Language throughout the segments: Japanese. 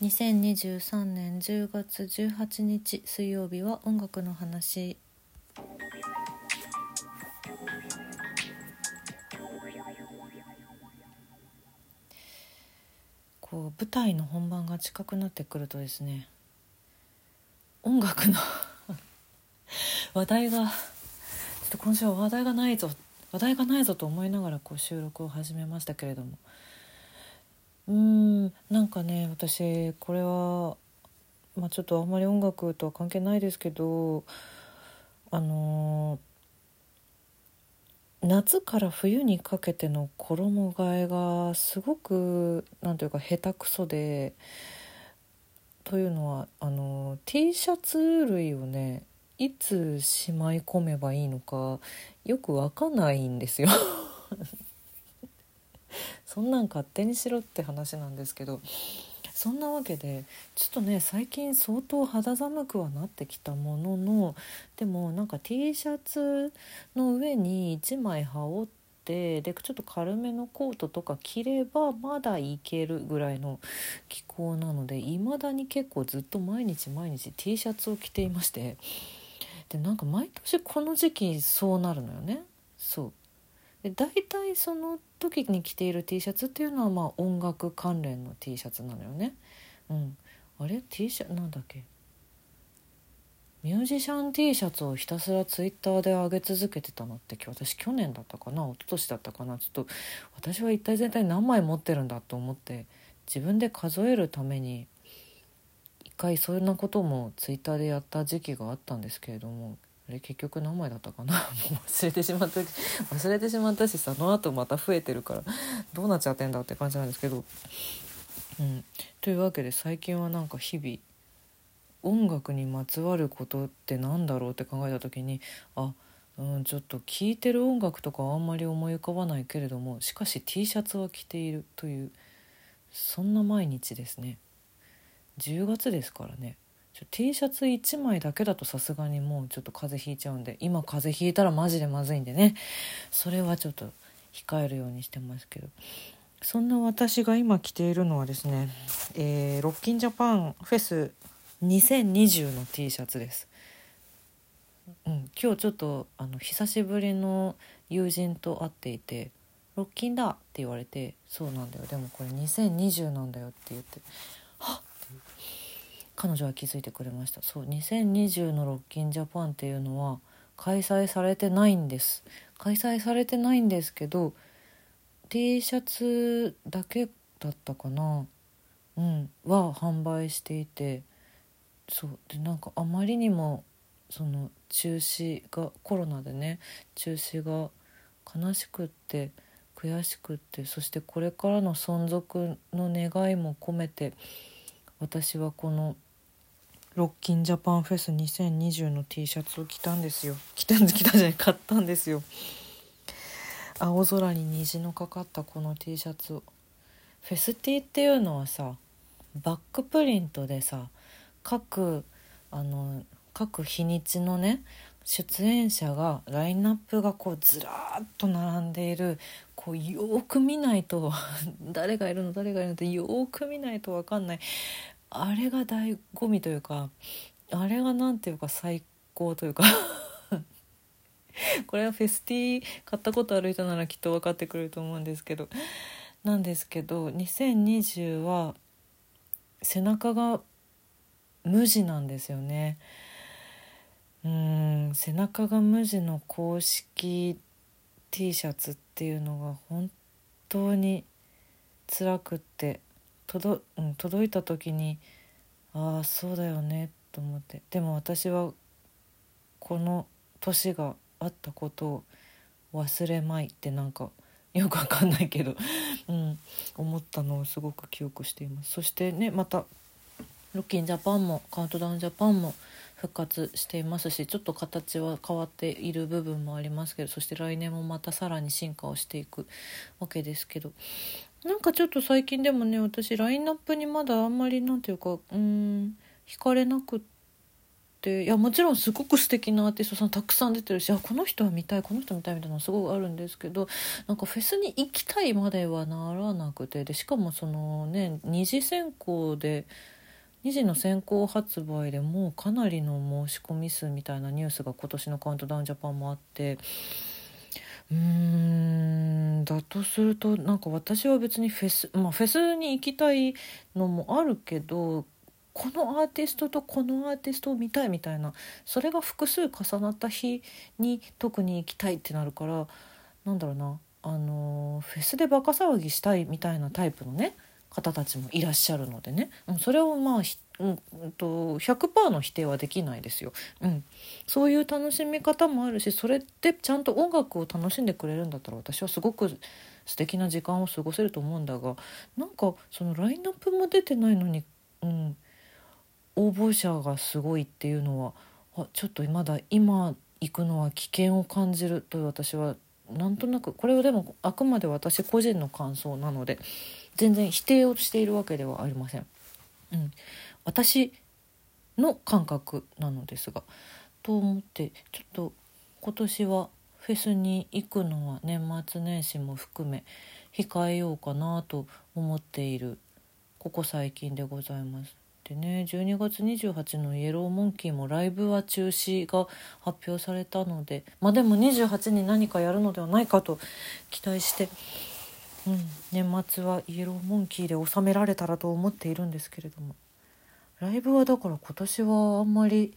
2023年10月18日水曜日は音楽の話。こう舞台の本番が近くなってくるとですね音楽の 話題がちょっと今週は話題がないぞ話題がないぞと思いながらこう収録を始めましたけれどもうんなんかね私これは、まあ、ちょっとあんまり音楽とは関係ないですけどあの夏から冬にかけての衣替えがすごくなんというか下手くそでというのはあの T シャツ類をねいつしまい込めばいいのかよくわかんないんですよ。そんなん勝手にしろって話なんですけどそんなわけでちょっとね最近相当肌寒くはなってきたもののでもなんか T シャツの上に1枚羽織ってでちょっと軽めのコートとか着ればまだいけるぐらいの気候なので未だに結構ずっと毎日毎日 T シャツを着ていましてでなんか毎年この時期そうなるのよね。そう。で大体その時に着ている T シャツっていうのはまあ音楽関連の T シャツなのよね。うん、あれ？T シャツ？なんだっけ？ミュージシャン T シャツをひたすらツイッターで上げ続けてたのって私去年だったかな？一昨年だったかな？ちょっと私は一体全体何枚持ってるんだと思って自分で数えるために一回そんなこともツイッターでやった時期があったんですけれども。あれ結局何枚だったかな？もう忘れてしまった忘れてしまったしその後また増えてるからどうなっちゃってんだって感じなんですけど。うん、というわけで最近はなんか日々音楽にまつわることって何だろうって考えた時にあうんちょっと聴いてる音楽とかはあんまり思い浮かばないけれどもしかし T シャツは着ているというそんな毎日ですね。10月ですからね。ちょ T シャツ1枚だけだとさすがにもうちょっと風邪ひいちゃうんで今風邪ひいたらマジでまずいんでねそれはちょっと控えるようにしてますけどそんな私が今着ているのはですね、えー、ロッキンジャパンフェス2020の T シャツです。うん、今日ちょっとあの久しぶりの友人と会っていて「ロッキンだ!」って言われて「そうなんだよでもこれ2020なんだよ」って言って「はっ!」彼女は気づいてくれました。そう2020のロッキンジャパンっていうのは開催されてないんです。開催されてないんですけど T シャツだけだったかな。うん。は販売していて。そう。でなんかあまりにもその中止がコロナでね中止が悲しくって悔しくってそしてこれからの存続の願いも込めて私はこの「ロッキンジャパンフェス2020の T シャツを着たんですよ。着たん着たじゃない買ったんですよ。青空に虹のかかったこの T シャツフェスティっていうのはさバックプリントでさ各あの各日にちのね出演者がラインナップがこうずらっと並んでいるこうよく見ないと誰がいるの誰がいるのってよく見ないと分かんない。あれが醍醐味というかあれが何ていうか最高というか。これはフェスティ買ったことある人ならきっと分かってくれると思うんですけど。なんですけど2020は背中が無地なんですよね。うん背中が無地の公式 T シャツっていうのが本当に辛くって。届,、うん、届いた時にああそうだよねと思って。でも私はこの年があったことを忘れまいってなんかよくわかんないけど、うん、思ったのをすごく記憶しています。そしてねまたロッキンジャパンもカウントダウンジャパンも復活していますしちょっと形は変わっている部分もありますけどそして来年もまたさらに進化をしていくわけですけどなんかちょっと最近でもね私ラインナップにまだあんまりなんていうかうん惹かれなくっていやもちろんすごく素敵なアーティストさんたくさん出てるしあこの人は見たいこの人見たいみたいなのすごくあるんですけどなんかフェスに行きたいまではならなくてでしかもそのね二次選考で2次の先行発売でもうかなりの申し込み数みたいなニュースが今年の「カウントダウンジャパン」もあってうんだとするとなんか私は別にフェスまあフェスに行きたいのもあるけどこのアーティストとこのアーティストを見たいみたいなそれが複数重なった日に特に行きたいってなるからなんだろうなあのフェスでバカ騒ぎしたいみたいなタイプのね方たちもいらっしゃるのでね、うん、それをまあうん、と100%の否定はできないですよ、うん、そういう楽しみ方もあるしそれってちゃんと音楽を楽しんでくれるんだったら私はすごく素敵な時間を過ごせると思うんだがなんかそのラインナップも出てないのに、うん、応募者がすごいっていうのはあちょっとまだ今行くのは危険を感じると私はなんとなくこれはでもあくまで私個人の感想なので全然否定をしているわけではありません。うん、私の感覚なのですがと思ってちょっと今年はフェスに行くのは年末年始も含め控えようかなと思っているここ最近でございます。でね12月28のイエローモンキーもライブは中止が発表されたのでまあでも28に何かやるのではないかと期待して、うん、年末はイエローモンキーで収められたらと思っているんですけれども。ライブはだから今年はあんまり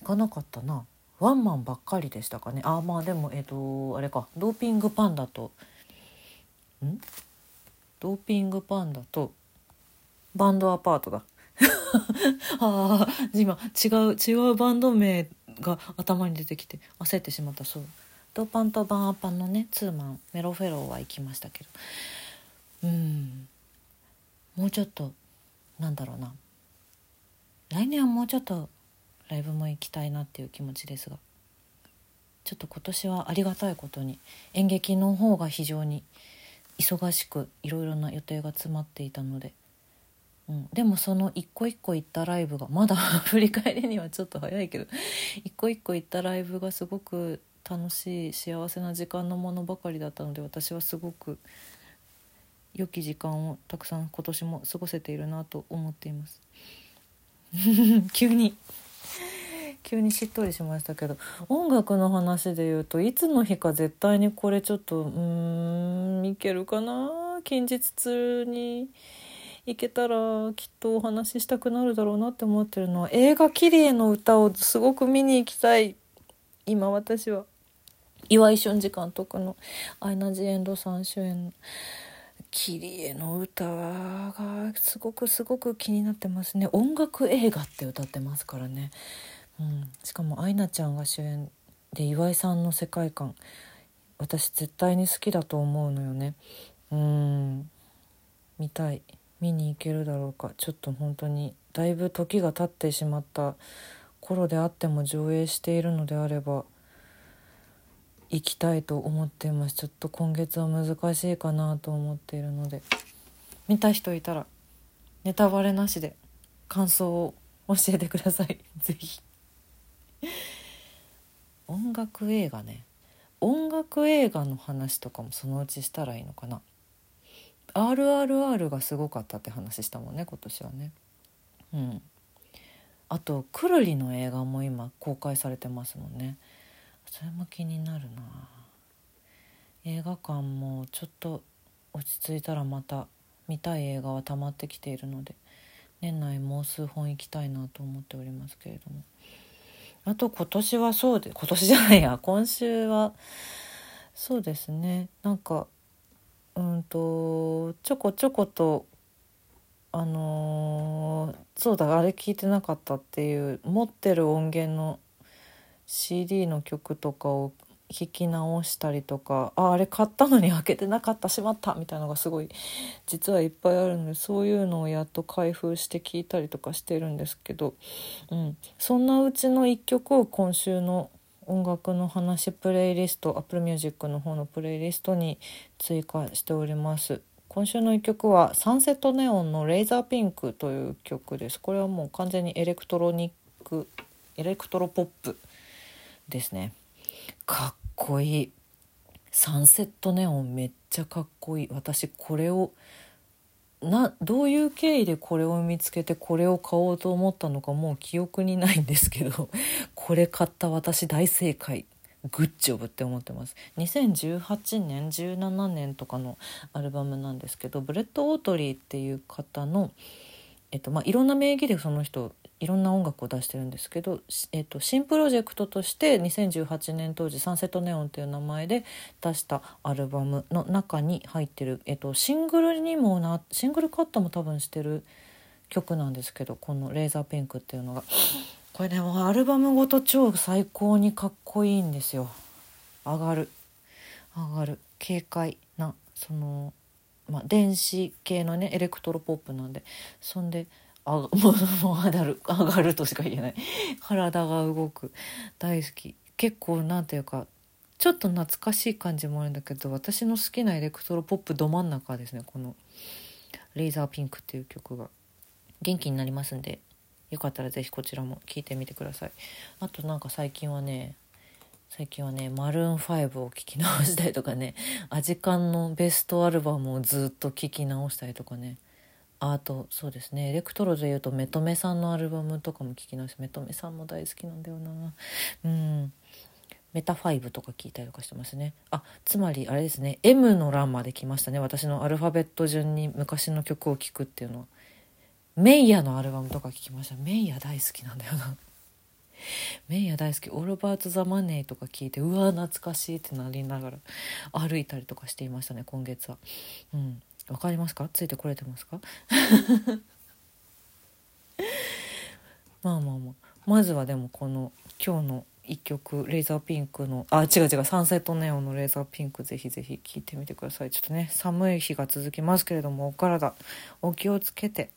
行かなかったな。ワンマンばっかりでしたかね。あまあでもえっ、ー、とあれか。ドーピングパンダと。ん？ドーピングパンダと。バンドアパートだ。ああ今違う違うバンド名が頭に出てきて焦ってしまったそう。ドパンとバンアパンのねツーマンメロフェローは行きましたけど。うん。もうちょっとなんだろうな。来年はもうちょっとライブも行きたいなっていう気持ちですが。ちょっと今年はありがたいことに演劇の方が非常に忙しくいろいろな予定が詰まっていたので、うん、でもその一個一個行ったライブがまだ 振り返りにはちょっと早いけど一個一個行ったライブがすごく楽しい幸せな時間のものばかりだったので私はすごく良き時間をたくさん今年も過ごせているなと思っています。急に急にしっとりしましたけど音楽の話で言うといつの日か絶対にこれちょっとうんいけるかな。近日通に行けたらきっとお話ししたくなるだろうなって思ってるのは映画「キリエの歌」をすごく見に行きたい。今私は。岩井俊二監督のアイナ・ジ・エンドさん主演キリエの歌がすごくすごく気になってますね。音楽映画って歌ってますからね、うん、しかもアイナちゃんが主演で岩井さんの世界観私絶対に好きだと思うのよね。うん。見たい。見に行けるだろうか。ちょっと本当にだいぶ時が経ってしまった頃であっても上映しているのであれば行きたいと思っています。ちょっと今月は難しいかなと思っているので。見た人いたらネタバレなしで感想を教えてください。是非音楽映画ね。音楽映画の話とかもそのうちしたらいいのかな。RRR がすごかったって話したもんね今年はね。うん。あとくるりの映画も今公開されてますもんね。それも気になるな。映画館もちょっと落ち着いたらまた見たい映画は溜まってきているので年内もう数本行きたいなと思っておりますけれども。あと今年はそうで今年じゃないや今週はそうですね。なんかうんとちょこちょことあのー、そうだあれ聞いてなかったっていう持ってる音源の CD の曲とかを弾き直したりとかああれ買ったのに開けてなかったしまったみたいなのがすごい実はいっぱいあるのでそういうのをやっと開封して聞いたりとかしてるんですけど、うん、そんなうちの1曲を今週の音楽の話プレイリスト Apple Music の方のプレイリストに追加しております。今週の1曲はサンセットネオンのレーザーピンクという曲です。これはもう完全にエレクトロニックエレクトロポップ。ですね。かっこいい。サンセットネオンめっちゃかっこいい。私これをなどういう経緯でこれを見つけてこれを買おうと思ったのかもう記憶にないんですけど これ買った私大正解。グッジョブって思ってます。2018年17年とかのアルバムなんですけどブレッド・オートリーっていう方の、えっとまあ、いろんな名義でその人いろんな音楽を出してるんですけど、えっと、新プロジェクトとして2018年当時「サンセットネオン」っていう名前で出したアルバムの中に入ってる、えっと、シングルにもなシングルカットも多分してる曲なんですけどこの「レーザーピンク」っていうのが。これでもアルバムごと超最高にかっこいいんですよ。上がる。上がる。軽快なそのまあ電子系のねエレクトロポップなんで。そんであ もうもう上がる上がるとしか言えない。体が動く。大好き。結構なんていうかちょっと懐かしい感じもあるんだけど私の好きなエレクトロポップど真ん中ですねこの「レーザーピンク」っていう曲が。元気になりますんでよかったら是非こちらも聴いてみてください。あとなんか最近はね最近はねマルーン5を聴き直したりとかねアジカンのベストアルバムをずっと聴き直したりとかね。あとそうですね。エレクトロでいうとメトメさんのアルバムとかも聴き直してメトメさんも大好きなんだよな。うん。メタ5とか聞いたりとかしてますね。あつまりあれですね。M の欄まで来ましたね。私のアルファベット順に昔の曲を聴くっていうのは。メイヤのアルバムとか聴きました。メイヤ大好きなんだよな。メイヤ大好き「オールバーツ・ザ・マネー」とか聞いてうわ懐かしいってなりながら歩いたりとかしていましたね今月は。うん。わかりますか？ついてこれてますか？まあまあまあ。まずはでもこの今日の一曲レーザーピンクのあ違う違うサンセットネオンのレーザーピンクぜひぜひ聴いてみてください。ちょっとね寒い日が続きますけれどもお体お気をつけて。